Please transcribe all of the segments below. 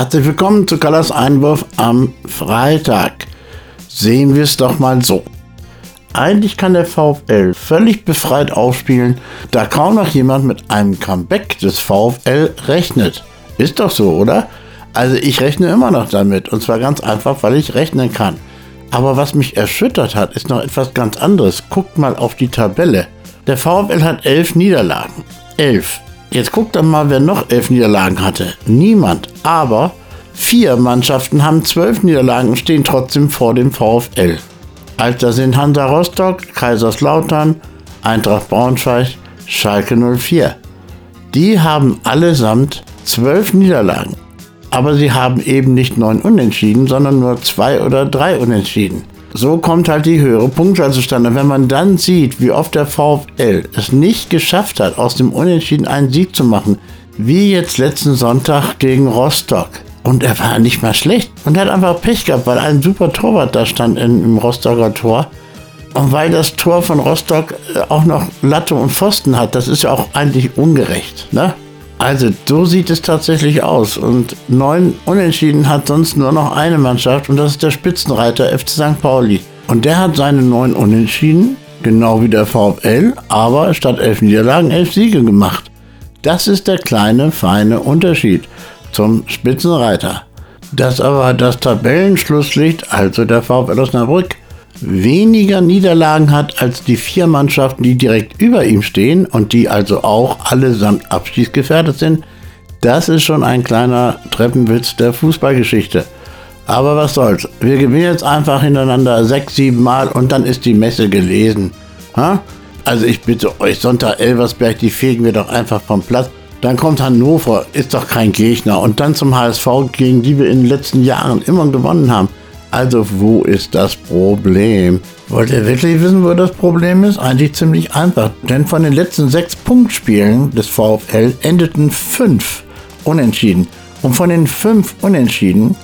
Herzlich willkommen zu Kallas Einwurf am Freitag. Sehen wir es doch mal so. Eigentlich kann der VfL völlig befreit aufspielen, da kaum noch jemand mit einem Comeback des VfL rechnet. Ist doch so, oder? Also ich rechne immer noch damit und zwar ganz einfach, weil ich rechnen kann. Aber was mich erschüttert hat, ist noch etwas ganz anderes. Guckt mal auf die Tabelle. Der VfL hat elf Niederlagen. Elf. Jetzt guckt dann mal, wer noch elf Niederlagen hatte. Niemand. Aber vier Mannschaften haben zwölf Niederlagen und stehen trotzdem vor dem VfL. Also sind Hansa Rostock, Kaiserslautern, Eintracht Braunschweig, Schalke 04. Die haben allesamt zwölf Niederlagen. Aber sie haben eben nicht neun Unentschieden, sondern nur zwei oder drei Unentschieden. So kommt halt die höhere Punktzahl zustande. Wenn man dann sieht, wie oft der VfL es nicht geschafft hat, aus dem Unentschieden einen Sieg zu machen, wie jetzt letzten Sonntag gegen Rostock. Und er war nicht mal schlecht. Und er hat einfach Pech gehabt, weil ein super Torwart da stand in, im Rostocker Tor. Und weil das Tor von Rostock äh, auch noch Latte und Pfosten hat, das ist ja auch eigentlich ungerecht. Ne? Also so sieht es tatsächlich aus. Und neun Unentschieden hat sonst nur noch eine Mannschaft und das ist der Spitzenreiter FC St. Pauli. Und der hat seine neun Unentschieden, genau wie der VfL, aber statt elf Niederlagen elf Siege gemacht. Das ist der kleine, feine Unterschied zum Spitzenreiter. Das aber das Tabellenschlusslicht, also der VfL Osnabrück, weniger Niederlagen hat als die vier Mannschaften, die direkt über ihm stehen und die also auch allesamt abschießgefährdet sind, das ist schon ein kleiner Treppenwitz der Fußballgeschichte. Aber was soll's. Wir gewinnen jetzt einfach hintereinander sechs, sieben Mal und dann ist die Messe gelesen. Ha? Also ich bitte euch, Sonntag Elversberg, die fegen wir doch einfach vom Platz. Dann kommt Hannover, ist doch kein Gegner. Und dann zum HSV, gegen die wir in den letzten Jahren immer gewonnen haben. Also wo ist das Problem? Wollt ihr wirklich wissen, wo das Problem ist? Eigentlich ziemlich einfach. Denn von den letzten sechs Punktspielen des VfL endeten fünf unentschieden. Und von den fünf Unentschieden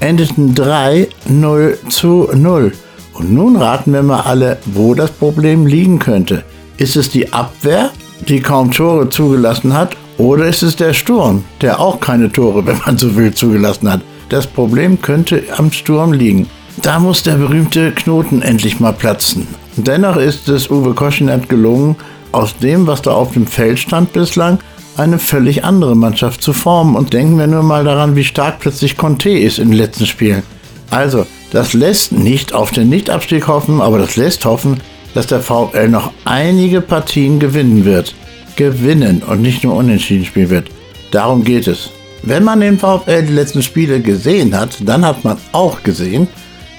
endeten drei 0 zu 0. Und nun raten wir mal alle, wo das Problem liegen könnte. Ist es die Abwehr, die kaum Tore zugelassen hat? Oder ist es der Sturm, der auch keine Tore, wenn man so will, zugelassen hat? Das Problem könnte am Sturm liegen. Da muss der berühmte Knoten endlich mal platzen. Dennoch ist es Uwe Koschinat gelungen, aus dem, was da auf dem Feld stand bislang, eine völlig andere Mannschaft zu formen. Und denken wir nur mal daran, wie stark plötzlich Conte ist in den letzten Spielen. Also, das lässt nicht auf den Nichtabstieg hoffen, aber das lässt hoffen, dass der VfL noch einige Partien gewinnen wird. Gewinnen und nicht nur unentschieden spielen wird. Darum geht es. Wenn man den VfL die letzten Spiele gesehen hat, dann hat man auch gesehen,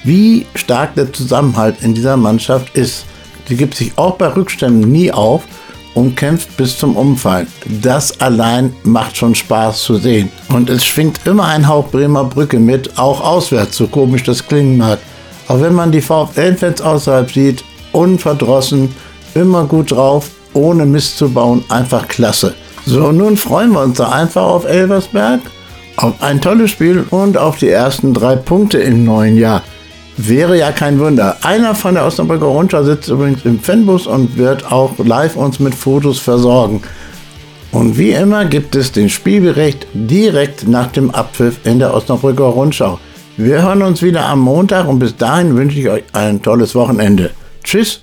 wie stark der Zusammenhalt in dieser Mannschaft ist. Sie gibt sich auch bei Rückständen nie auf und kämpft bis zum Umfallen. Das allein macht schon Spaß zu sehen. Und es schwingt immer ein Hauch Bremer Brücke mit, auch auswärts, so komisch das klingen mag. Auch wenn man die VfL-Fans außerhalb sieht, unverdrossen, immer gut drauf, ohne Mist zu bauen, einfach klasse. So, nun freuen wir uns da einfach auf Elversberg, auf ein tolles Spiel und auf die ersten drei Punkte im neuen Jahr. Wäre ja kein Wunder. Einer von der Osnabrücker Rundschau sitzt übrigens im Fanbus und wird auch live uns mit Fotos versorgen. Und wie immer gibt es den Spielbericht direkt nach dem Abpfiff in der Osnabrücker Rundschau. Wir hören uns wieder am Montag und bis dahin wünsche ich euch ein tolles Wochenende. Tschüss.